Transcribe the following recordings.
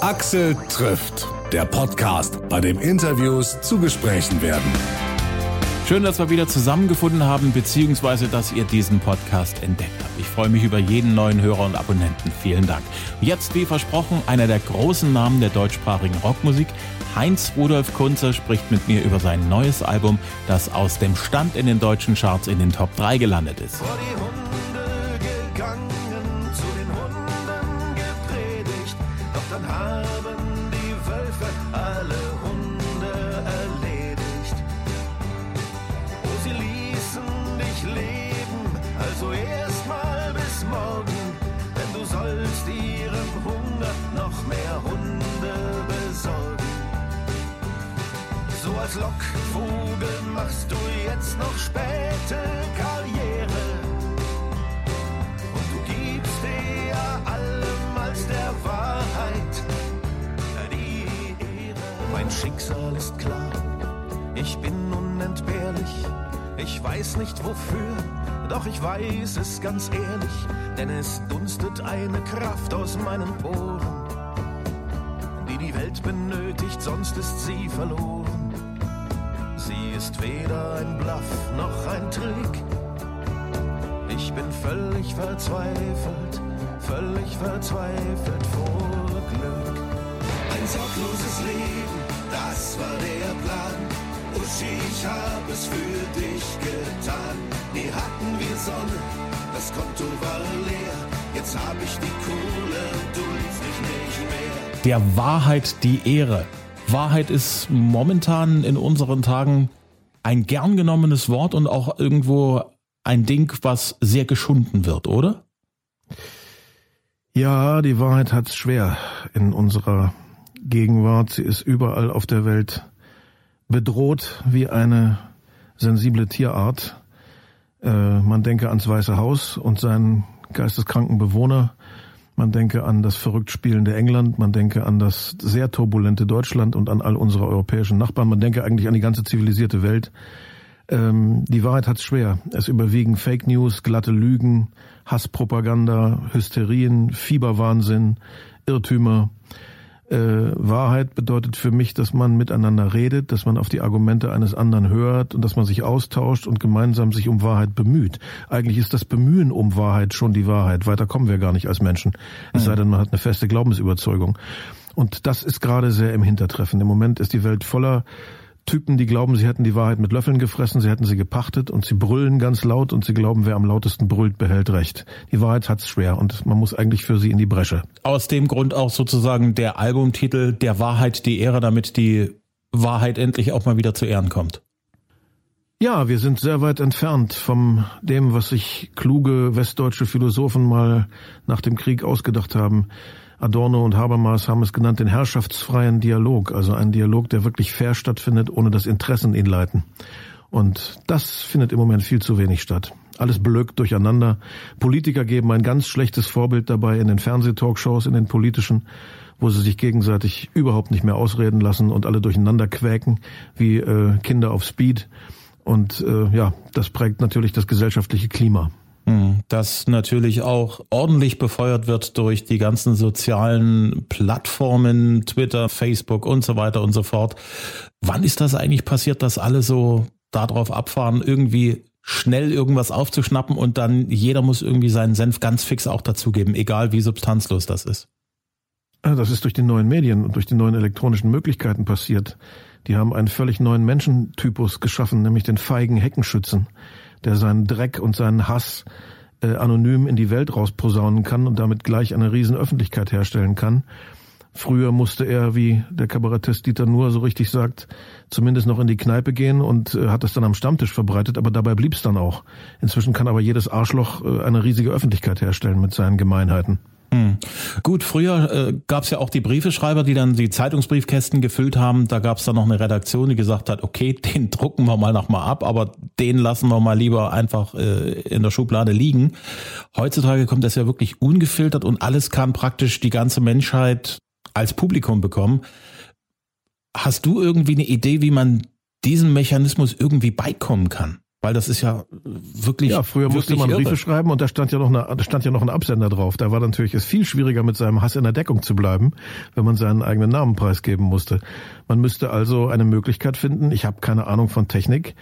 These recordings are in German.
Axel trifft, der Podcast, bei dem Interviews zu Gesprächen werden. Schön, dass wir wieder zusammengefunden haben, beziehungsweise dass ihr diesen Podcast entdeckt habt. Ich freue mich über jeden neuen Hörer und Abonnenten. Vielen Dank. Jetzt, wie versprochen, einer der großen Namen der deutschsprachigen Rockmusik. Heinz Rudolf Kunze spricht mit mir über sein neues Album, das aus dem Stand in den deutschen Charts in den Top 3 gelandet ist. Lockvogel machst du jetzt noch späte Karriere. Und du gibst dir allem als der Wahrheit die Ehre. Mein Schicksal ist klar, ich bin unentbehrlich. Ich weiß nicht wofür, doch ich weiß es ganz ehrlich, denn es dunstet eine Kraft aus meinen Poren, die die Welt benötigt, sonst ist sie verloren. Ist weder ein Bluff noch ein Trick. Ich bin völlig verzweifelt, völlig verzweifelt vor Glück. Ein sorgloses Leben, das war der Plan. Uschi, ich hab es für dich getan. Nie hatten wir Sonne, das Konto war leer. Jetzt hab ich die Kohle, du liebst mich nicht mehr. Der Wahrheit die Ehre. Wahrheit ist momentan in unseren Tagen ein gern genommenes Wort und auch irgendwo ein Ding, was sehr geschunden wird, oder? Ja, die Wahrheit hat's schwer in unserer Gegenwart. Sie ist überall auf der Welt bedroht wie eine sensible Tierart. Äh, man denke ans Weiße Haus und seinen geisteskranken Bewohner. Man denke an das verrückt spielende England, man denke an das sehr turbulente Deutschland und an all unsere europäischen Nachbarn. Man denke eigentlich an die ganze zivilisierte Welt. Ähm, die Wahrheit hat's schwer. Es überwiegen Fake News, glatte Lügen, Hasspropaganda, Hysterien, Fieberwahnsinn, Irrtümer. Äh, Wahrheit bedeutet für mich, dass man miteinander redet, dass man auf die Argumente eines anderen hört und dass man sich austauscht und gemeinsam sich um Wahrheit bemüht. Eigentlich ist das Bemühen um Wahrheit schon die Wahrheit. Weiter kommen wir gar nicht als Menschen. Es sei denn, man hat eine feste Glaubensüberzeugung. Und das ist gerade sehr im Hintertreffen. Im Moment ist die Welt voller Typen, die glauben, sie hätten die Wahrheit mit Löffeln gefressen, sie hätten sie gepachtet und sie brüllen ganz laut und sie glauben, wer am lautesten brüllt, behält Recht. Die Wahrheit hat's schwer und man muss eigentlich für sie in die Bresche. Aus dem Grund auch sozusagen der Albumtitel Der Wahrheit die Ehre, damit die Wahrheit endlich auch mal wieder zu Ehren kommt. Ja, wir sind sehr weit entfernt von dem, was sich kluge westdeutsche Philosophen mal nach dem Krieg ausgedacht haben. Adorno und Habermas haben es genannt, den herrschaftsfreien Dialog, also ein Dialog, der wirklich fair stattfindet, ohne dass Interessen ihn leiten. Und das findet im Moment viel zu wenig statt. Alles blökt durcheinander. Politiker geben ein ganz schlechtes Vorbild dabei in den Fernsehtalkshows, in den politischen, wo sie sich gegenseitig überhaupt nicht mehr ausreden lassen und alle durcheinander quäken wie äh, Kinder auf Speed. Und äh, ja, das prägt natürlich das gesellschaftliche Klima. Hm, das natürlich auch ordentlich befeuert wird durch die ganzen sozialen Plattformen, Twitter, Facebook und so weiter und so fort. Wann ist das eigentlich passiert, dass alle so darauf abfahren, irgendwie schnell irgendwas aufzuschnappen und dann jeder muss irgendwie seinen Senf ganz fix auch dazugeben, egal wie substanzlos das ist? Das ist durch die neuen Medien und durch die neuen elektronischen Möglichkeiten passiert. Die haben einen völlig neuen Menschentypus geschaffen, nämlich den feigen Heckenschützen der seinen Dreck und seinen Hass äh, anonym in die Welt rausposaunen kann und damit gleich eine riesen Öffentlichkeit herstellen kann. Früher musste er, wie der Kabarettist Dieter Nuhr so richtig sagt, zumindest noch in die Kneipe gehen und äh, hat das dann am Stammtisch verbreitet, aber dabei blieb's dann auch. Inzwischen kann aber jedes Arschloch äh, eine riesige Öffentlichkeit herstellen mit seinen Gemeinheiten. Hm. Gut, früher äh, gab es ja auch die Briefeschreiber, die dann die Zeitungsbriefkästen gefüllt haben. Da gab es dann noch eine Redaktion, die gesagt hat, okay, den drucken wir mal noch mal ab, aber den lassen wir mal lieber einfach äh, in der Schublade liegen. Heutzutage kommt das ja wirklich ungefiltert und alles kann praktisch die ganze Menschheit als Publikum bekommen. Hast du irgendwie eine Idee, wie man diesem Mechanismus irgendwie beikommen kann? Weil das ist ja wirklich. Ja, früher musste man irre. Briefe schreiben und da stand ja noch eine, da stand ja noch ein Absender drauf. Da war natürlich es viel schwieriger mit seinem Hass in der Deckung zu bleiben, wenn man seinen eigenen Namen preisgeben musste. Man müsste also eine Möglichkeit finden. Ich habe keine Ahnung von Technik,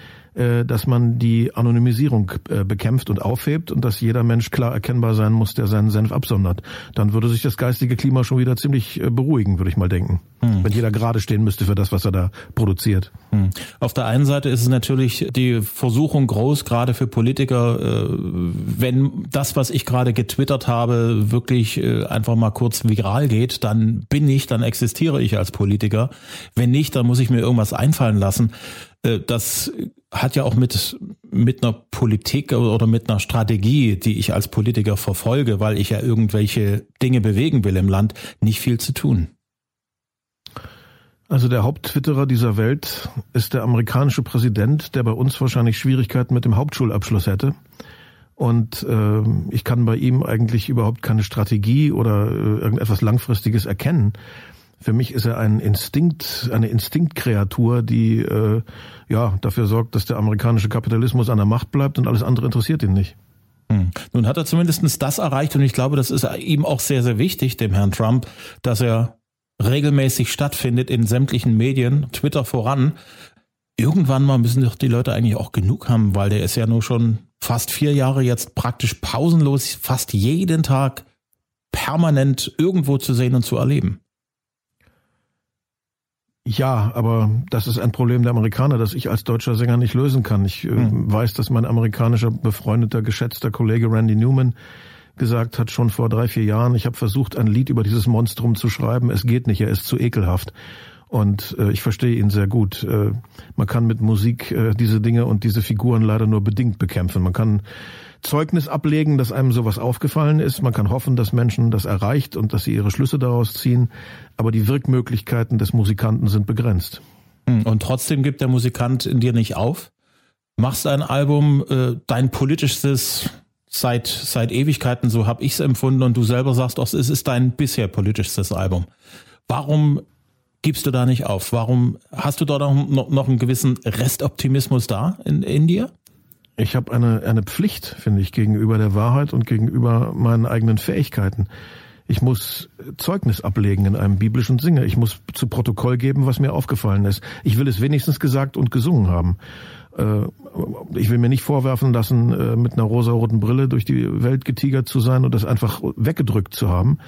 dass man die Anonymisierung äh, bekämpft und aufhebt und dass jeder Mensch klar erkennbar sein muss, der seinen Senf absondert. Dann würde sich das geistige Klima schon wieder ziemlich äh, beruhigen, würde ich mal denken. Hm. Wenn jeder gerade stehen müsste für das, was er da produziert. Hm. Auf der einen Seite ist es natürlich die Versuchung groß, gerade für Politiker, wenn das, was ich gerade getwittert habe, wirklich einfach mal kurz viral geht, dann bin ich, dann existiere ich als Politiker. Wenn nicht, dann muss ich mir irgendwas einfallen lassen. Das hat ja auch mit, mit einer Politik oder mit einer Strategie, die ich als Politiker verfolge, weil ich ja irgendwelche Dinge bewegen will im Land, nicht viel zu tun. Also der Haupttwitterer dieser Welt ist der amerikanische Präsident, der bei uns wahrscheinlich Schwierigkeiten mit dem Hauptschulabschluss hätte. Und äh, ich kann bei ihm eigentlich überhaupt keine Strategie oder äh, irgendetwas Langfristiges erkennen. Für mich ist er ein Instinkt, eine Instinktkreatur, die äh, ja dafür sorgt, dass der amerikanische Kapitalismus an der Macht bleibt und alles andere interessiert ihn nicht. Hm. Nun hat er zumindest das erreicht und ich glaube, das ist ihm auch sehr, sehr wichtig, dem Herrn Trump, dass er regelmäßig stattfindet in sämtlichen Medien, Twitter voran. Irgendwann mal müssen doch die Leute eigentlich auch genug haben, weil der ist ja nur schon fast vier Jahre jetzt praktisch pausenlos, fast jeden Tag permanent irgendwo zu sehen und zu erleben. Ja, aber das ist ein Problem der Amerikaner, das ich als deutscher Sänger nicht lösen kann. Ich äh, hm. weiß, dass mein amerikanischer befreundeter, geschätzter Kollege Randy Newman gesagt hat, schon vor drei, vier Jahren, ich habe versucht, ein Lied über dieses Monstrum zu schreiben. Es geht nicht, er ist zu ekelhaft. Und äh, ich verstehe ihn sehr gut. Äh, man kann mit Musik äh, diese Dinge und diese Figuren leider nur bedingt bekämpfen. Man kann Zeugnis ablegen, dass einem sowas aufgefallen ist. Man kann hoffen, dass Menschen das erreicht und dass sie ihre Schlüsse daraus ziehen. Aber die Wirkmöglichkeiten des Musikanten sind begrenzt. Hm, und trotzdem gibt der Musikant in dir nicht auf. Machst ein Album, äh, dein politischstes seit seit Ewigkeiten, so habe ich es empfunden und du selber sagst auch, es ist dein bisher politischstes Album. Warum gibst du da nicht auf? Warum hast du da noch, noch einen gewissen Restoptimismus da in, in dir? Ich habe eine, eine Pflicht, finde ich, gegenüber der Wahrheit und gegenüber meinen eigenen Fähigkeiten. Ich muss Zeugnis ablegen in einem biblischen Singe. Ich muss zu Protokoll geben, was mir aufgefallen ist. Ich will es wenigstens gesagt und gesungen haben. Äh, ich will mir nicht vorwerfen lassen, äh, mit einer rosaroten Brille durch die Welt getigert zu sein und das einfach weggedrückt zu haben.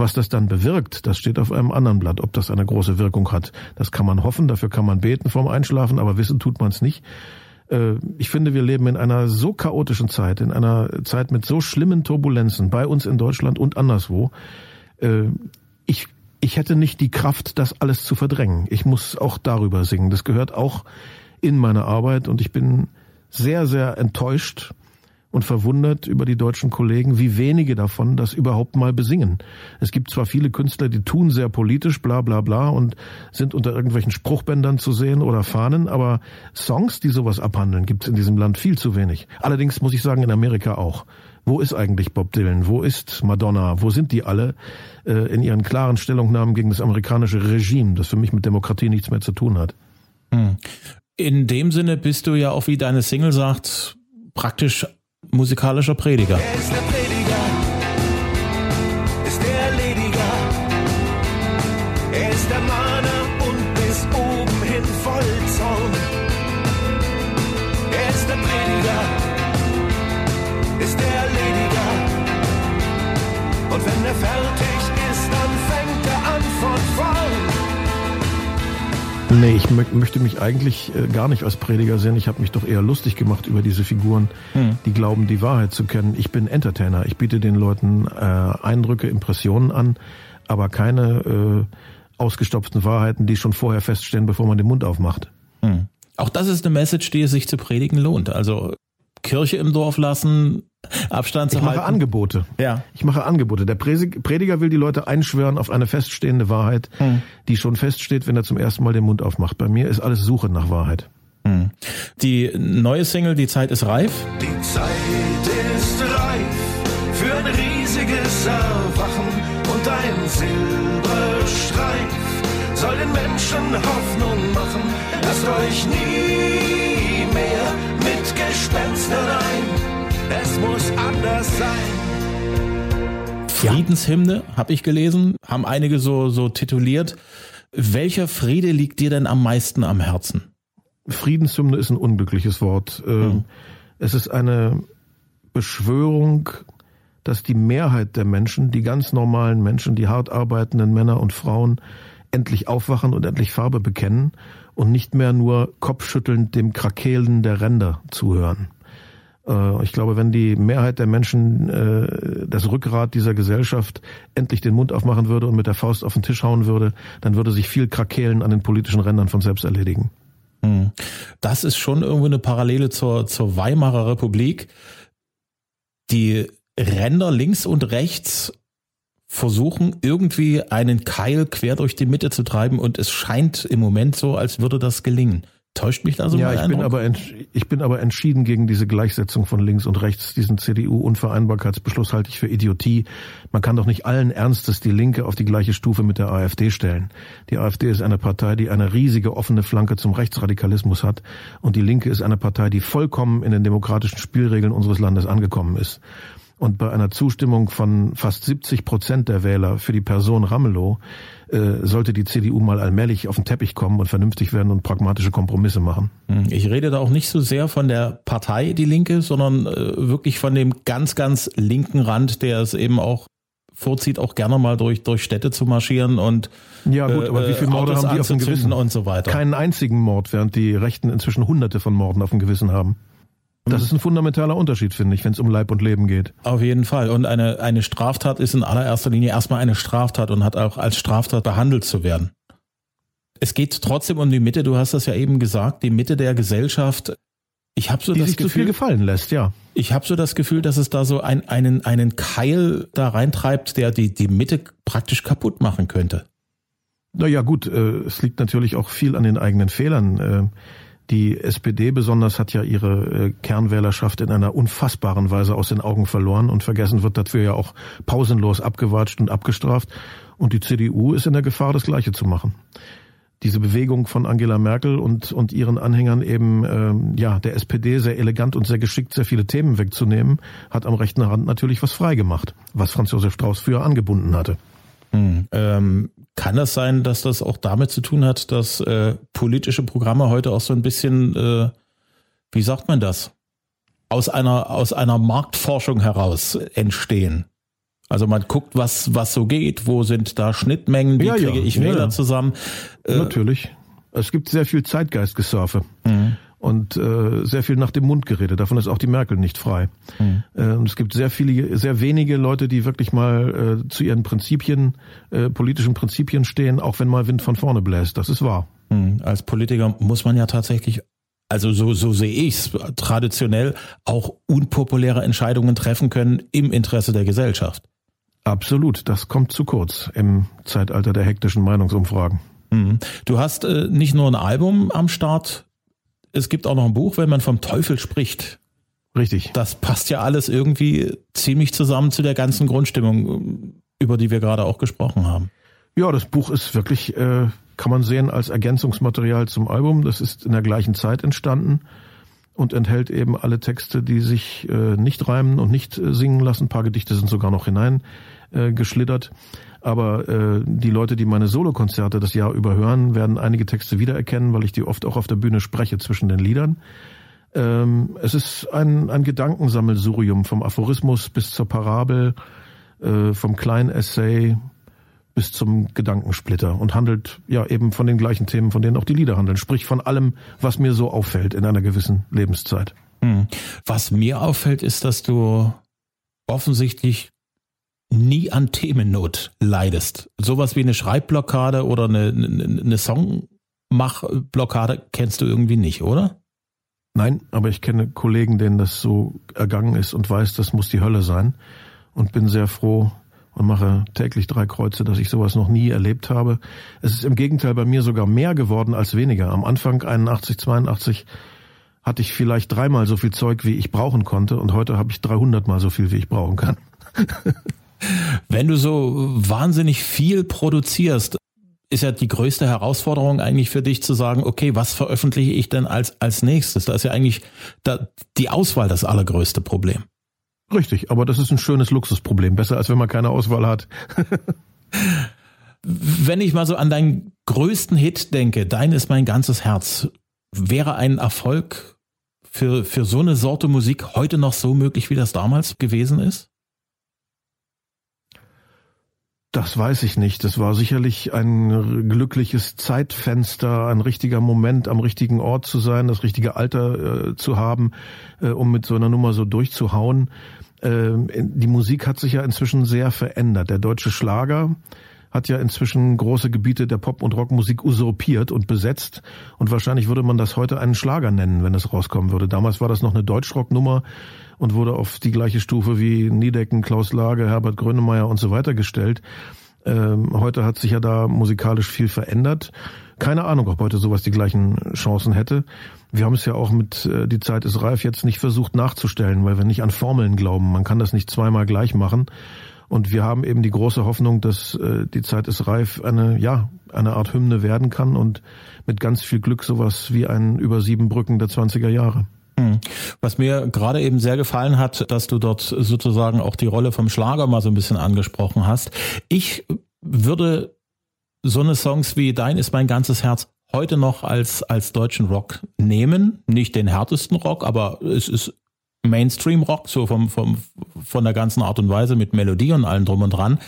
Was das dann bewirkt, das steht auf einem anderen Blatt, ob das eine große Wirkung hat. Das kann man hoffen, dafür kann man beten vorm Einschlafen, aber wissen tut man es nicht. Äh, ich finde, wir leben in einer so chaotischen Zeit, in einer Zeit mit so schlimmen Turbulenzen bei uns in Deutschland und anderswo. Äh, ich, ich hätte nicht die Kraft, das alles zu verdrängen. Ich muss auch darüber singen. Das gehört auch in meine Arbeit und ich bin sehr, sehr enttäuscht und verwundert über die deutschen Kollegen, wie wenige davon das überhaupt mal besingen. Es gibt zwar viele Künstler, die tun sehr politisch, bla bla bla, und sind unter irgendwelchen Spruchbändern zu sehen oder Fahnen, aber Songs, die sowas abhandeln, gibt es in diesem Land viel zu wenig. Allerdings muss ich sagen, in Amerika auch. Wo ist eigentlich Bob Dylan? Wo ist Madonna? Wo sind die alle äh, in ihren klaren Stellungnahmen gegen das amerikanische Regime, das für mich mit Demokratie nichts mehr zu tun hat? Hm. In dem Sinne bist du ja auch, wie deine Single sagt, praktisch musikalischer Prediger. Er ist der Prediger, Nee, ich mö möchte mich eigentlich äh, gar nicht als Prediger sehen. Ich habe mich doch eher lustig gemacht über diese Figuren, hm. die glauben, die Wahrheit zu kennen. Ich bin Entertainer. Ich biete den Leuten äh, Eindrücke, Impressionen an, aber keine äh, ausgestopften Wahrheiten, die schon vorher feststehen, bevor man den Mund aufmacht. Hm. Auch das ist eine Message, die es sich zu predigen lohnt. Also Kirche im Dorf lassen, Abstand zu ich halten. mache Angebote. Ja. Ich mache Angebote. Der Prediger will die Leute einschwören auf eine feststehende Wahrheit, Hm. die schon feststeht, wenn er zum ersten Mal den Mund aufmacht. Bei mir ist alles Suche nach Wahrheit. Hm. Die neue Single, Die Zeit ist reif. Die Zeit ist reif für ein riesiges Erwachen und ein Silberstreif soll den Menschen Hoffnung machen. Lasst euch nie mehr mit mit Gespenstern ein. Es muss anders sein. Friedenshymne, habe ich gelesen, haben einige so, so tituliert. Welcher Friede liegt dir denn am meisten am Herzen? Friedenshymne ist ein unglückliches Wort. Ähm, Es ist eine Beschwörung, dass die Mehrheit der Menschen, die ganz normalen Menschen, die hart arbeitenden Männer und Frauen, endlich aufwachen und endlich Farbe bekennen und nicht mehr nur kopfschüttelnd dem Krakehlen der Ränder zuhören. Äh, Ich glaube, wenn die Mehrheit der Menschen äh, das Rückgrat dieser Gesellschaft endlich den Mund aufmachen würde und mit der Faust auf den Tisch hauen würde, dann würde sich viel Krakehlen an den politischen Rändern von selbst erledigen. Das ist schon irgendwie eine Parallele zur, zur Weimarer Republik. Die Ränder links und rechts versuchen irgendwie einen Keil quer durch die Mitte zu treiben und es scheint im Moment so, als würde das gelingen. Täuscht mich da so ja, ich bin, aber ich bin aber entschieden gegen diese Gleichsetzung von links und rechts. Diesen CDU-Unvereinbarkeitsbeschluss halte ich für Idiotie. Man kann doch nicht allen Ernstes die Linke auf die gleiche Stufe mit der AfD stellen. Die AfD ist eine Partei, die eine riesige offene Flanke zum Rechtsradikalismus hat. Und die Linke ist eine Partei, die vollkommen in den demokratischen Spielregeln unseres Landes angekommen ist. Und bei einer Zustimmung von fast 70 Prozent der Wähler für die Person Ramelow äh, sollte die CDU mal allmählich auf den Teppich kommen und vernünftig werden und pragmatische Kompromisse machen. Hm, Ich rede da auch nicht so sehr von der Partei, die Linke, sondern äh, wirklich von dem ganz, ganz linken Rand, der es eben auch vorzieht, auch gerne mal durch, durch Städte zu marschieren und Ja gut, aber wie viele Morde Autos haben die auf dem Gewissen? und so weiter. Keinen einzigen Mord, während die Rechten inzwischen hunderte von Morden auf dem Gewissen haben. Das ist ein fundamentaler Unterschied, finde ich, wenn es um Leib und Leben geht. Auf jeden Fall. Und eine, eine Straftat ist in allererster Linie erstmal eine Straftat und hat auch als Straftat behandelt zu werden. Es geht trotzdem um die Mitte, du hast das ja eben gesagt, die Mitte der Gesellschaft. Ich habe so Die das sich zu viel Gefühl, gefallen lässt, ja. ich habe so das Gefühl, dass es da so ein, einen, einen Keil da reintreibt, der die, die Mitte praktisch kaputt machen könnte. Naja gut, äh, es liegt natürlich auch viel an den eigenen Fehlern. Äh, die SPD besonders hat ja ihre äh, Kernwählerschaft in einer unfassbaren Weise aus den Augen verloren und vergessen wird dafür ja auch pausenlos abgewatscht und abgestraft. Und die CDU ist in der Gefahr, das Gleiche zu machen. Diese Bewegung von Angela Merkel und, und ihren Anhängern eben ähm, ja der SPD sehr elegant und sehr geschickt sehr viele Themen wegzunehmen, hat am rechten Rand natürlich was freigemacht, was Franz Josef Strauß früher angebunden hatte. Ähm, kann das sein, dass das auch damit zu tun hat, dass äh, politische Programme heute auch so ein bisschen, äh, wie sagt man das, aus einer aus einer Marktforschung heraus entstehen? Also man guckt, was was so geht, wo sind da Schnittmengen, wie Ja, ja. kriege ich Ja, Wähler ja. zusammen? Äh, Natürlich. Es gibt sehr viel Zeitgeistgesurfe und äh, sehr viel nach dem Mund geredet. Davon ist auch die Merkel nicht frei. Äh, und es gibt sehr viele, sehr wenige Leute, die wirklich mal äh, zu ihren Prinzipien, äh, politischen Prinzipien stehen, auch wenn mal Wind von vorne bläst. Das ist wahr. Hm, Als Politiker muss man ja tatsächlich, also so, so sehe ich's traditionell, auch unpopuläre Entscheidungen treffen können im Interesse der Gesellschaft. Absolut. Das kommt zu kurz im Zeitalter der hektischen Meinungsumfragen. Mhm. Du hast äh, nicht nur ein Album am Start, es gibt auch noch ein Buch, wenn man vom Teufel spricht. Richtig. Das passt ja alles irgendwie ziemlich zusammen zu der ganzen Grundstimmung, über die wir gerade auch gesprochen haben. Ja, das Buch ist wirklich, äh, kann man sehen, als Ergänzungsmaterial zum Album. Das ist in der gleichen Zeit entstanden und enthält eben alle Texte, die sich äh, nicht reimen und nicht äh, singen lassen. Ein paar Gedichte sind sogar noch hinein äh, geschlittert. Aber äh, die Leute, die meine Solokonzerte das Jahr über hören, werden einige Texte wiedererkennen, weil ich die oft auch auf der Bühne spreche zwischen den Liedern. Ähm, es ist ein, ein Gedankensammelsurium vom Aphorismus bis zur Parabel, äh, vom kleinen Essay bis zum Gedankensplitter und handelt ja eben von den gleichen Themen, von denen auch die Lieder handeln. Sprich von allem, was mir so auffällt in einer gewissen Lebenszeit. Hm. Was mir auffällt, ist, dass du offensichtlich nie an Themennot leidest. Sowas wie eine Schreibblockade oder eine, eine, eine Songmachblockade kennst du irgendwie nicht, oder? Nein, aber ich kenne Kollegen, denen das so ergangen ist und weiß, das muss die Hölle sein und bin sehr froh und mache täglich drei Kreuze, dass ich sowas noch nie erlebt habe. Es ist im Gegenteil bei mir sogar mehr geworden als weniger. Am Anfang 81, 82 hatte ich vielleicht dreimal so viel Zeug, wie ich brauchen konnte und heute habe ich 300 mal so viel, wie ich brauchen kann. Wenn du so wahnsinnig viel produzierst, ist ja die größte Herausforderung eigentlich für dich zu sagen, okay, was veröffentliche ich denn als, als nächstes? Da ist ja eigentlich da, die Auswahl das allergrößte Problem. Richtig, aber das ist ein schönes Luxusproblem. Besser als wenn man keine Auswahl hat. wenn ich mal so an deinen größten Hit denke, dein ist mein ganzes Herz, wäre ein Erfolg für, für so eine Sorte Musik heute noch so möglich, wie das damals gewesen ist? Das weiß ich nicht. Das war sicherlich ein glückliches Zeitfenster, ein richtiger Moment, am richtigen Ort zu sein, das richtige Alter äh, zu haben, äh, um mit so einer Nummer so durchzuhauen. Äh, die Musik hat sich ja inzwischen sehr verändert. Der deutsche Schlager hat ja inzwischen große Gebiete der Pop- und Rockmusik usurpiert und besetzt. Und wahrscheinlich würde man das heute einen Schlager nennen, wenn es rauskommen würde. Damals war das noch eine Deutschrocknummer und wurde auf die gleiche Stufe wie Niedecken, Klaus Lage, Herbert Grönemeyer und so weiter gestellt. Ähm, heute hat sich ja da musikalisch viel verändert. Keine Ahnung, ob heute sowas die gleichen Chancen hätte. Wir haben es ja auch mit äh, Die Zeit ist reif jetzt nicht versucht nachzustellen, weil wir nicht an Formeln glauben. Man kann das nicht zweimal gleich machen. Und wir haben eben die große Hoffnung, dass äh, die Zeit ist reif eine, ja, eine Art Hymne werden kann und mit ganz viel Glück sowas wie ein über sieben Brücken der 20er Jahre. Hm. Was mir gerade eben sehr gefallen hat, dass du dort sozusagen auch die Rolle vom Schlager mal so ein bisschen angesprochen hast. Ich würde so eine Songs wie Dein ist mein ganzes Herz heute noch als, als deutschen Rock nehmen. Nicht den härtesten Rock, aber es ist Mainstream-Rock, so vom, vom, von der ganzen Art und Weise mit Melodie und allem drum und dran.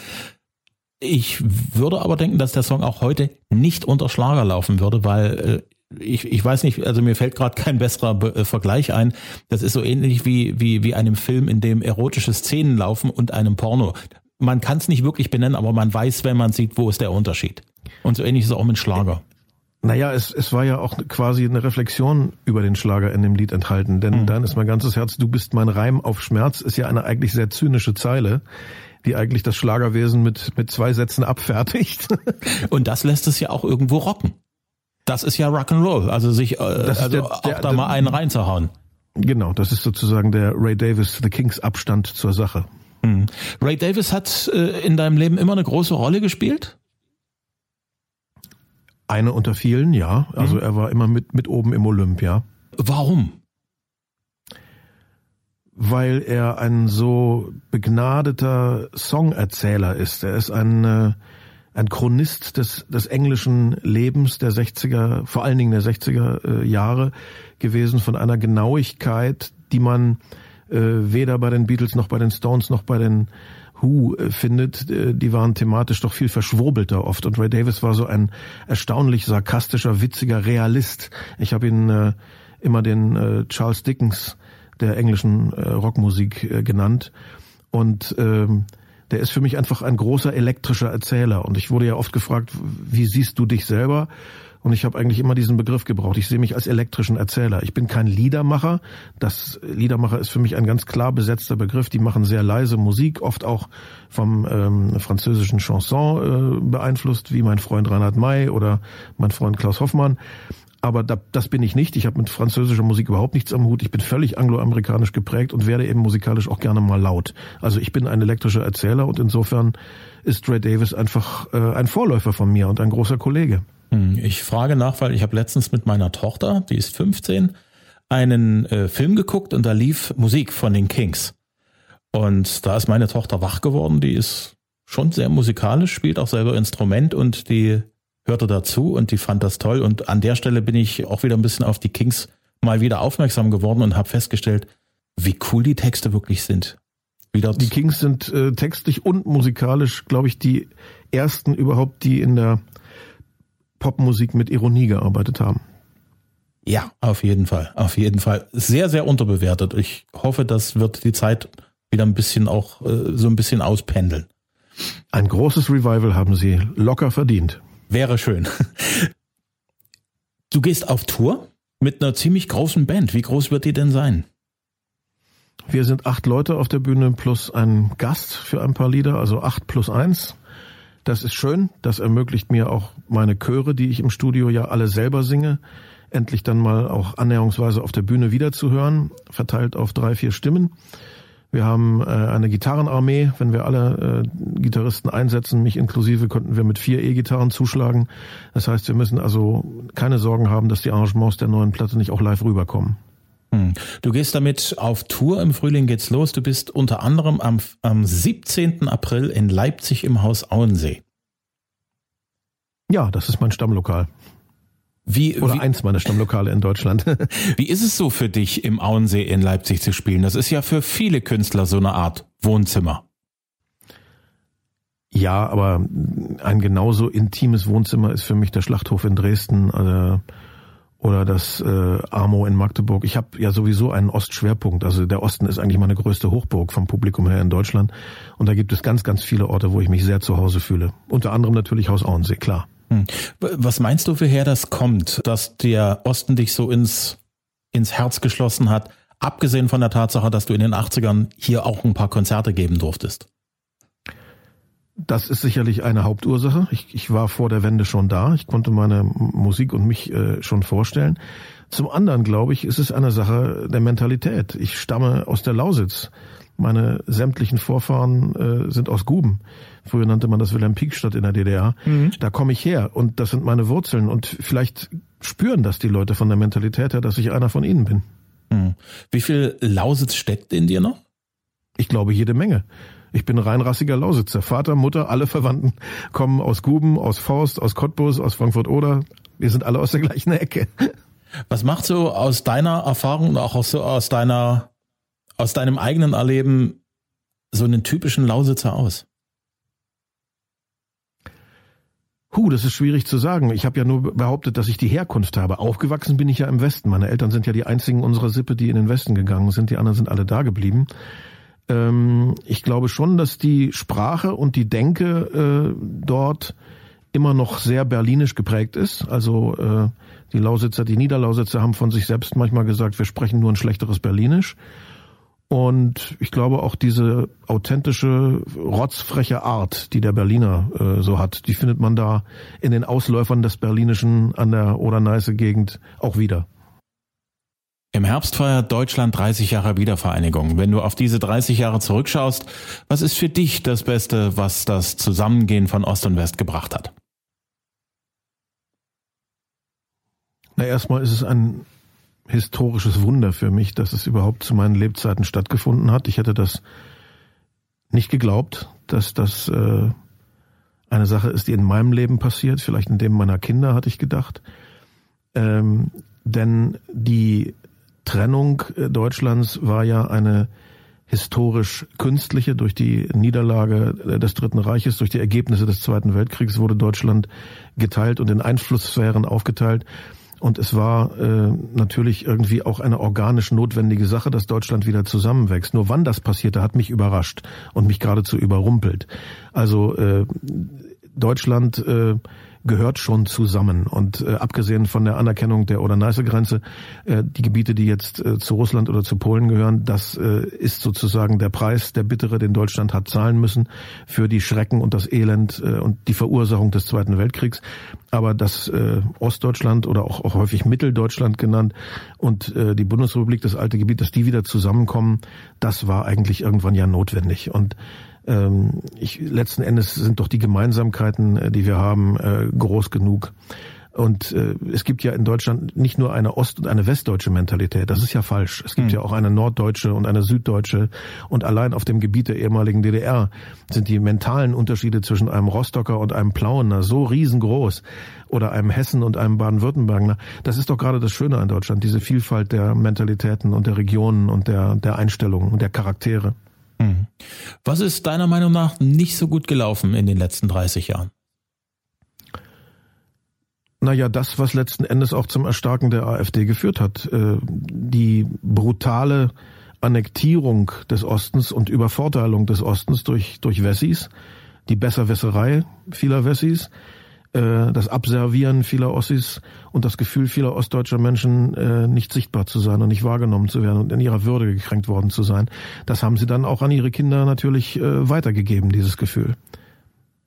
Ich würde aber denken, dass der Song auch heute nicht unter Schlager laufen würde, weil äh, ich, ich weiß nicht, also mir fällt gerade kein besserer Be äh, Vergleich ein. Das ist so ähnlich wie, wie, wie einem Film, in dem erotische Szenen laufen und einem Porno. Man kann es nicht wirklich benennen, aber man weiß, wenn man sieht, wo ist der Unterschied. Und so ähnlich ist es auch mit Schlager. Naja, es, es war ja auch quasi eine Reflexion über den Schlager in dem Lied enthalten. Denn mhm. dann ist mein ganzes Herz, du bist mein Reim auf Schmerz, ist ja eine eigentlich sehr zynische Zeile, die eigentlich das Schlagerwesen mit, mit zwei Sätzen abfertigt. Und das lässt es ja auch irgendwo rocken. Das ist ja Rock'n'Roll, also sich äh, also der, auch der, da der, mal einen reinzuhauen. Genau, das ist sozusagen der Ray Davis, The Kings Abstand zur Sache. Mhm. Ray Davis hat äh, in deinem Leben immer eine große Rolle gespielt? Eine unter vielen, ja. Also mhm. er war immer mit, mit oben im Olymp, ja. Warum? Weil er ein so begnadeter Songerzähler ist. Er ist ein, äh, ein Chronist des, des englischen Lebens der 60er, vor allen Dingen der 60er äh, Jahre gewesen, von einer Genauigkeit, die man äh, weder bei den Beatles noch bei den Stones noch bei den Who äh, findet, äh, die waren thematisch doch viel verschwurbelter oft. Und Ray Davis war so ein erstaunlich sarkastischer, witziger Realist. Ich habe ihn äh, immer den äh, Charles Dickens der englischen äh, Rockmusik äh, genannt. Und ähm, der ist für mich einfach ein großer elektrischer Erzähler. Und ich wurde ja oft gefragt, wie siehst du dich selber? Und ich habe eigentlich immer diesen Begriff gebraucht. Ich sehe mich als elektrischen Erzähler. Ich bin kein Liedermacher. Das Liedermacher ist für mich ein ganz klar besetzter Begriff. Die machen sehr leise Musik, oft auch vom ähm, französischen Chanson äh, beeinflusst, wie mein Freund Reinhard May oder mein Freund Klaus Hoffmann. Aber da, das bin ich nicht. Ich habe mit französischer Musik überhaupt nichts am Hut. Ich bin völlig angloamerikanisch geprägt und werde eben musikalisch auch gerne mal laut. Also ich bin ein elektrischer Erzähler und insofern ist Ray Davis einfach äh, ein Vorläufer von mir und ein großer Kollege. Hm, ich frage nach, weil ich habe letztens mit meiner Tochter, die ist 15, einen äh, Film geguckt und da lief Musik von den Kings. Und da ist meine Tochter wach geworden, die ist schon sehr musikalisch, spielt auch selber Instrument und die hörte dazu und die fand das toll. Und an der Stelle bin ich auch wieder ein bisschen auf die Kings mal wieder aufmerksam geworden und habe festgestellt, wie cool die Texte wirklich sind. Wieder die Kings sind äh, textlich und musikalisch, glaube ich, die ersten überhaupt, die in der Popmusik mit Ironie gearbeitet haben. Ja, auf jeden Fall, auf jeden Fall. Sehr, sehr unterbewertet. Ich hoffe, das wird die Zeit wieder ein bisschen auch äh, so ein bisschen auspendeln. Ein großes Revival haben sie locker verdient. Wäre schön. Du gehst auf Tour mit einer ziemlich großen Band. Wie groß wird die denn sein? Wir sind acht Leute auf der Bühne plus ein Gast für ein paar Lieder, also acht plus eins. Das ist schön. Das ermöglicht mir auch meine Chöre, die ich im Studio ja alle selber singe, endlich dann mal auch annäherungsweise auf der Bühne wiederzuhören, verteilt auf drei, vier Stimmen. Wir haben äh, eine Gitarrenarmee. Wenn wir alle äh, Gitarristen einsetzen, mich inklusive, könnten wir mit vier E-Gitarren zuschlagen. Das heißt, wir müssen also keine Sorgen haben, dass die Arrangements der neuen Platte nicht auch live rüberkommen. Hm. Du gehst damit auf Tour. Im Frühling geht's los. Du bist unter anderem am, am 17. April in Leipzig im Haus Auensee. Ja, das ist mein Stammlokal. Wie, Oder wie, eins meiner Stammlokale in Deutschland. wie ist es so für dich, im Auensee in Leipzig zu spielen? Das ist ja für viele Künstler so eine Art Wohnzimmer. ja, aber ein genauso intimes Wohnzimmer ist für mich der Schlachthof in Dresden äh, oder das äh, Amo in Magdeburg. Ich habe ja sowieso einen Ostschwerpunkt. Also der Osten ist eigentlich meine größte Hochburg vom Publikum her in Deutschland. Und da gibt es ganz, ganz viele Orte, wo ich mich sehr zu Hause fühle. Unter anderem natürlich Haus Auensee, klar. Hm. Was meinst du, woher das kommt, dass der Osten dich so ins, ins Herz geschlossen hat, abgesehen von der Tatsache, dass du in den 80ern hier auch ein paar Konzerte geben durftest? Das ist sicherlich eine Hauptursache. Ich, ich war vor der Wende schon da. Ich konnte meine Musik und mich äh, schon vorstellen. Zum anderen, glaube ich, ist es eine Sache der Mentalität. Ich stamme aus der Lausitz. Meine sämtlichen Vorfahren äh, sind aus Guben. Früher nannte man das Wilhelm-Pieck-Stadt in der DDR. Da komme ich her und das sind meine Wurzeln. Und vielleicht spüren das die Leute von der Mentalität her, dass ich einer von ihnen bin. Hm. Wie viel Lausitz steckt in dir noch? Ich glaube jede Menge. Ich bin reinrassiger Lausitzer. Vater, Mutter, alle Verwandten kommen aus Guben, aus Forst, aus Cottbus, aus Frankfurt-Oder. Wir sind alle aus der gleichen Ecke. Was macht so aus deiner Erfahrung und auch so aus deiner, aus deinem eigenen Erleben so einen typischen Lausitzer aus? Huh, das ist schwierig zu sagen. Ich habe ja nur behauptet, dass ich die Herkunft habe. Aufgewachsen bin ich ja im Westen. Meine Eltern sind ja die einzigen unserer Sippe, die in den Westen gegangen sind. Die anderen sind alle da geblieben. Ähm, ich glaube schon, dass die Sprache und die Denke äh, dort immer noch sehr berlinisch geprägt ist. Also äh, die Lausitzer, die Niederlausitzer haben von sich selbst manchmal gesagt, wir sprechen nur ein schlechteres Berlinisch. Und ich glaube auch diese authentische, rotzfreche Art, die der Berliner äh, so hat, die findet man da in den Ausläufern des Berlinischen an der Oder-Neiße-Gegend auch wieder. Im Herbst feiert Deutschland 30 Jahre Wiedervereinigung. Wenn du auf diese 30 Jahre zurückschaust, was ist für dich das Beste, was das Zusammengehen von Ost und West gebracht hat? Na, erstmal ist es ein historisches Wunder für mich, dass es überhaupt zu meinen Lebzeiten stattgefunden hat. Ich hätte das nicht geglaubt, dass das äh, eine Sache ist, die in meinem Leben passiert, vielleicht in dem meiner Kinder, hatte ich gedacht. Ähm, denn die Trennung Deutschlands war ja eine historisch künstliche. Durch die Niederlage des Dritten Reiches, durch die Ergebnisse des Zweiten Weltkriegs wurde Deutschland geteilt und in Einflusssphären aufgeteilt. Und es war äh, natürlich irgendwie auch eine organisch notwendige Sache, dass Deutschland wieder zusammenwächst. Nur wann das passierte, hat mich überrascht und mich geradezu überrumpelt. Also äh, Deutschland äh, gehört schon zusammen. Und äh, abgesehen von der Anerkennung der Oder-Neiße-Grenze, äh, die Gebiete, die jetzt äh, zu Russland oder zu Polen gehören, das äh, ist sozusagen der Preis, der bittere, den Deutschland hat zahlen müssen für die Schrecken und das Elend äh, und die Verursachung des Zweiten Weltkriegs. Aber das äh, Ostdeutschland oder auch, auch häufig Mitteldeutschland genannt und äh, die Bundesrepublik, das alte Gebiet, dass die wieder zusammenkommen, das war eigentlich irgendwann ja notwendig. Und ähm, ich, letzten Endes sind doch die Gemeinsamkeiten, äh, die wir haben, äh, groß genug. Und äh, es gibt ja in Deutschland nicht nur eine ost- und eine westdeutsche Mentalität. Das ist ja falsch. Es gibt Hm. ja auch eine norddeutsche und eine süddeutsche. Und allein auf dem Gebiet der ehemaligen DDR sind die mentalen Unterschiede zwischen einem Rostocker und einem Plauener so riesengroß. Oder einem Hessen und einem Baden-Württemberger. Das ist doch gerade das Schöne an Deutschland, diese Vielfalt der Mentalitäten und der Regionen und der, der Einstellungen und der Charaktere. Was ist deiner Meinung nach nicht so gut gelaufen in den letzten 30 Jahren? Naja, das, was letzten Endes auch zum Erstarken der AfD geführt hat. Äh, Die brutale Annektierung des Ostens und Übervorteilung des Ostens durch, durch Wessis, die Besserwisserei vieler Wessis, äh, das Abservieren vieler Ossis und das Gefühl vieler ostdeutscher Menschen, äh, nicht sichtbar zu sein und nicht wahrgenommen zu werden und in ihrer Würde gekränkt worden zu sein. Das haben sie dann auch an ihre Kinder natürlich äh, weitergegeben, dieses Gefühl.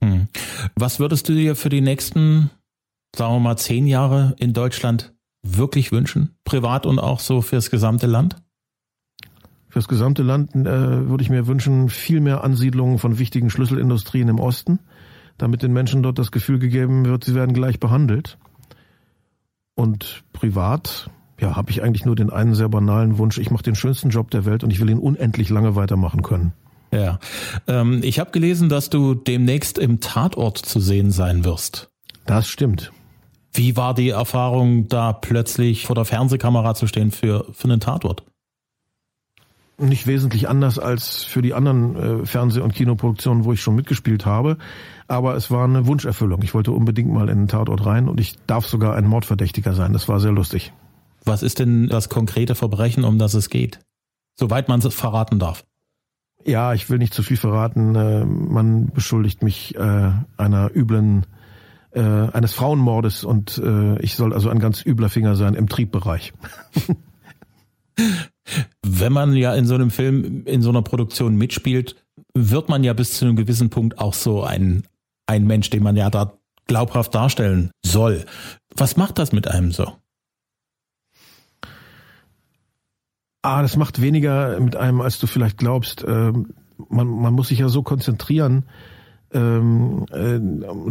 Hm. Was würdest du dir für die nächsten, sagen wir mal, zehn Jahre in Deutschland wirklich wünschen? Privat und auch so fürs gesamte Land? Fürs gesamte Land äh, würde ich mir wünschen, viel mehr Ansiedlungen von wichtigen Schlüsselindustrien im Osten, damit den Menschen dort das Gefühl gegeben wird, sie werden gleich behandelt. Und privat, ja, habe ich eigentlich nur den einen sehr banalen Wunsch, ich mache den schönsten Job der Welt und ich will ihn unendlich lange weitermachen können. Ja. Ähm, ich habe gelesen, dass du demnächst im Tatort zu sehen sein wirst. Das stimmt. Wie war die Erfahrung, da plötzlich vor der Fernsehkamera zu stehen für, für einen Tatort? Nicht wesentlich anders als für die anderen äh, Fernseh- und Kinoproduktionen, wo ich schon mitgespielt habe. Aber es war eine Wunscherfüllung. Ich wollte unbedingt mal in den Tatort rein und ich darf sogar ein Mordverdächtiger sein. Das war sehr lustig. Was ist denn das konkrete Verbrechen, um das es geht? Soweit man es verraten darf. Ja, ich will nicht zu viel verraten. Äh, man beschuldigt mich äh, einer üblen, äh, eines Frauenmordes und äh, ich soll also ein ganz übler Finger sein im Triebbereich. Wenn man ja in so einem Film, in so einer Produktion mitspielt, wird man ja bis zu einem gewissen Punkt auch so ein, ein Mensch, den man ja da glaubhaft darstellen soll. Was macht das mit einem so? Ah, das macht weniger mit einem, als du vielleicht glaubst. Ähm, man, man muss sich ja so konzentrieren. Ähm, äh,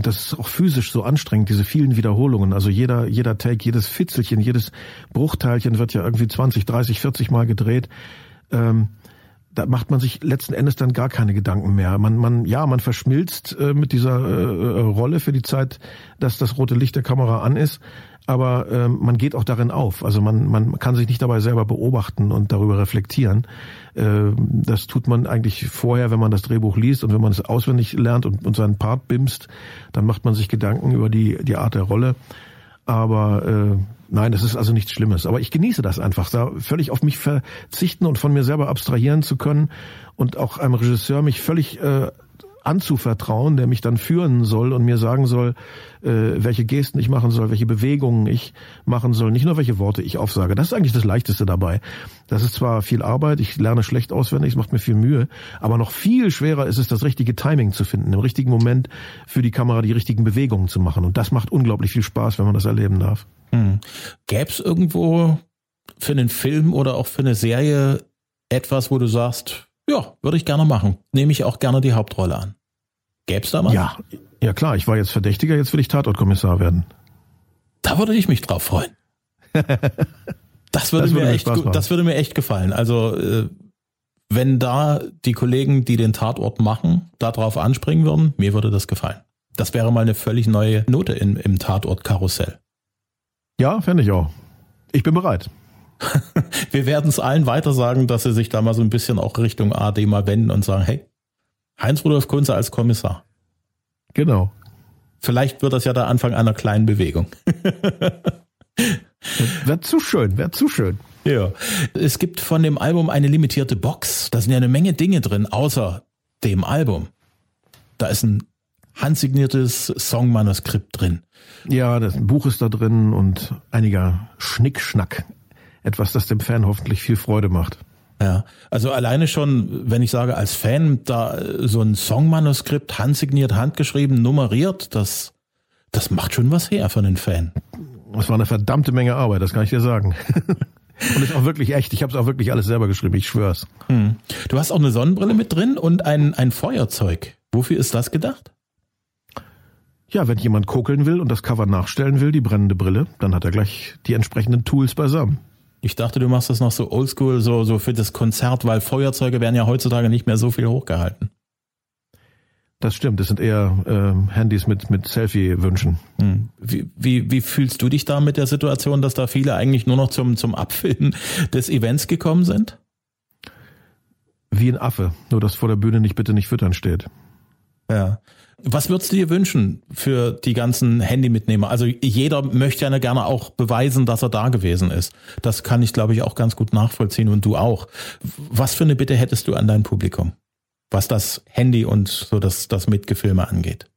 das ist auch physisch so anstrengend, diese vielen Wiederholungen. Also jeder, jeder Take, jedes Fitzelchen, jedes Bruchteilchen wird ja irgendwie 20, 30, 40 Mal gedreht. Ähm, da macht man sich letzten Endes dann gar keine Gedanken mehr. Man, man, ja, man verschmilzt äh, mit dieser äh, Rolle für die Zeit, dass das rote Licht der Kamera an ist aber äh, man geht auch darin auf. Also man, man kann sich nicht dabei selber beobachten und darüber reflektieren. Äh, das tut man eigentlich vorher, wenn man das Drehbuch liest und wenn man es auswendig lernt und, und seinen Part bimst, dann macht man sich Gedanken über die, die Art der Rolle. Aber äh, nein, das ist also nichts Schlimmes. Aber ich genieße das einfach, da völlig auf mich verzichten und von mir selber abstrahieren zu können und auch einem Regisseur mich völlig äh, anzuvertrauen, der mich dann führen soll und mir sagen soll, äh, welche Gesten ich machen soll, welche Bewegungen ich machen soll, nicht nur welche Worte ich aufsage. Das ist eigentlich das Leichteste dabei. Das ist zwar viel Arbeit, ich lerne schlecht auswendig, es macht mir viel Mühe, aber noch viel schwerer ist es, das richtige Timing zu finden, im richtigen Moment für die Kamera die richtigen Bewegungen zu machen. Und das macht unglaublich viel Spaß, wenn man das erleben darf. Hm. Gäbe es irgendwo für einen Film oder auch für eine Serie etwas, wo du sagst, ja, würde ich gerne machen. Nehme ich auch gerne die Hauptrolle an. Gäb's da mal? Ja, ja klar, ich war jetzt Verdächtiger, jetzt will ich Tatortkommissar werden. Da würde ich mich drauf freuen. Das würde, das mir echt, das würde mir echt gefallen. Also äh, wenn da die Kollegen, die den Tatort machen, da drauf anspringen würden, mir würde das gefallen. Das wäre mal eine völlig neue Note in, im Tatort-Karussell. Ja, fände ich auch. Ich bin bereit. Wir werden es allen weiter sagen, dass sie sich da mal so ein bisschen auch Richtung AD mal wenden und sagen, hey, Heinz-Rudolf Kunze als Kommissar. Genau. Vielleicht wird das ja der Anfang einer kleinen Bewegung. Wäre zu schön, wäre zu schön. Ja. Es gibt von dem Album eine limitierte Box. Da sind ja eine Menge Dinge drin, außer dem Album. Da ist ein handsigniertes Songmanuskript drin. Ja, das Buch ist da drin und einiger Schnickschnack etwas, das dem Fan hoffentlich viel Freude macht. Ja, also alleine schon, wenn ich sage als Fan, da so ein Songmanuskript handsigniert, handgeschrieben, nummeriert, das, das macht schon was her für einen Fan. Das war eine verdammte Menge Arbeit, das kann ich dir sagen. Und ist auch wirklich echt. Ich habe es auch wirklich alles selber geschrieben, ich schwör's. Hm. Du hast auch eine Sonnenbrille mit drin und ein, ein Feuerzeug. Wofür ist das gedacht? Ja, wenn jemand kokeln will und das Cover nachstellen will, die brennende Brille, dann hat er gleich die entsprechenden Tools beisammen. Ich dachte, du machst das noch so oldschool, so, so für das Konzert, weil Feuerzeuge werden ja heutzutage nicht mehr so viel hochgehalten. Das stimmt, das sind eher äh, Handys mit, mit Selfie-Wünschen. Hm. Wie, wie, wie fühlst du dich da mit der Situation, dass da viele eigentlich nur noch zum, zum Abfilmen des Events gekommen sind? Wie ein Affe, nur dass vor der Bühne nicht bitte nicht füttern steht. Ja. Was würdest du dir wünschen für die ganzen Handymitnehmer? Also jeder möchte ja gerne auch beweisen, dass er da gewesen ist. Das kann ich, glaube ich, auch ganz gut nachvollziehen und du auch. Was für eine Bitte hättest du an dein Publikum, was das Handy und so das, das Mitgefilme angeht?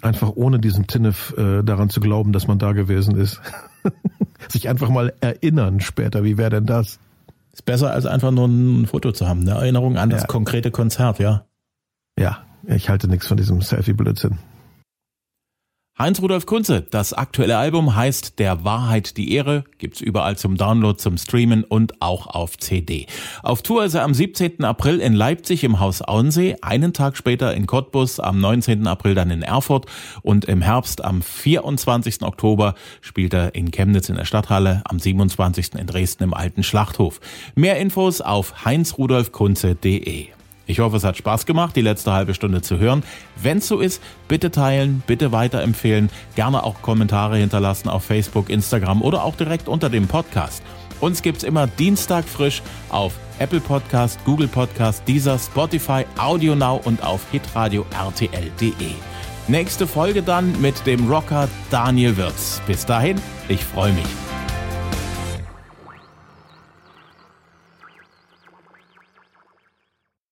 Einfach ohne diesen Tinnef äh, daran zu glauben, dass man da gewesen ist. Sich einfach mal erinnern später, wie wäre denn das? Ist besser als einfach nur ein Foto zu haben, eine Erinnerung an das ja. konkrete Konzert, ja. Ja, ich halte nichts von diesem Selfie-Blödsinn. Heinz-Rudolf Kunze, das aktuelle Album heißt Der Wahrheit die Ehre, gibt's überall zum Download, zum Streamen und auch auf CD. Auf Tour ist er am 17. April in Leipzig im Haus Auensee, einen Tag später in Cottbus, am 19. April dann in Erfurt und im Herbst am 24. Oktober spielt er in Chemnitz in der Stadthalle, am 27. in Dresden im Alten Schlachthof. Mehr Infos auf heinzrudolfkunze.de. Ich hoffe, es hat Spaß gemacht, die letzte halbe Stunde zu hören. Wenn es so ist, bitte teilen, bitte weiterempfehlen, gerne auch Kommentare hinterlassen auf Facebook, Instagram oder auch direkt unter dem Podcast. Uns gibt's immer Dienstag frisch auf Apple Podcast, Google Podcast, Deezer, Spotify, Audio Now und auf hitradio rtl.de. Nächste Folge dann mit dem Rocker Daniel Wirz. Bis dahin, ich freue mich.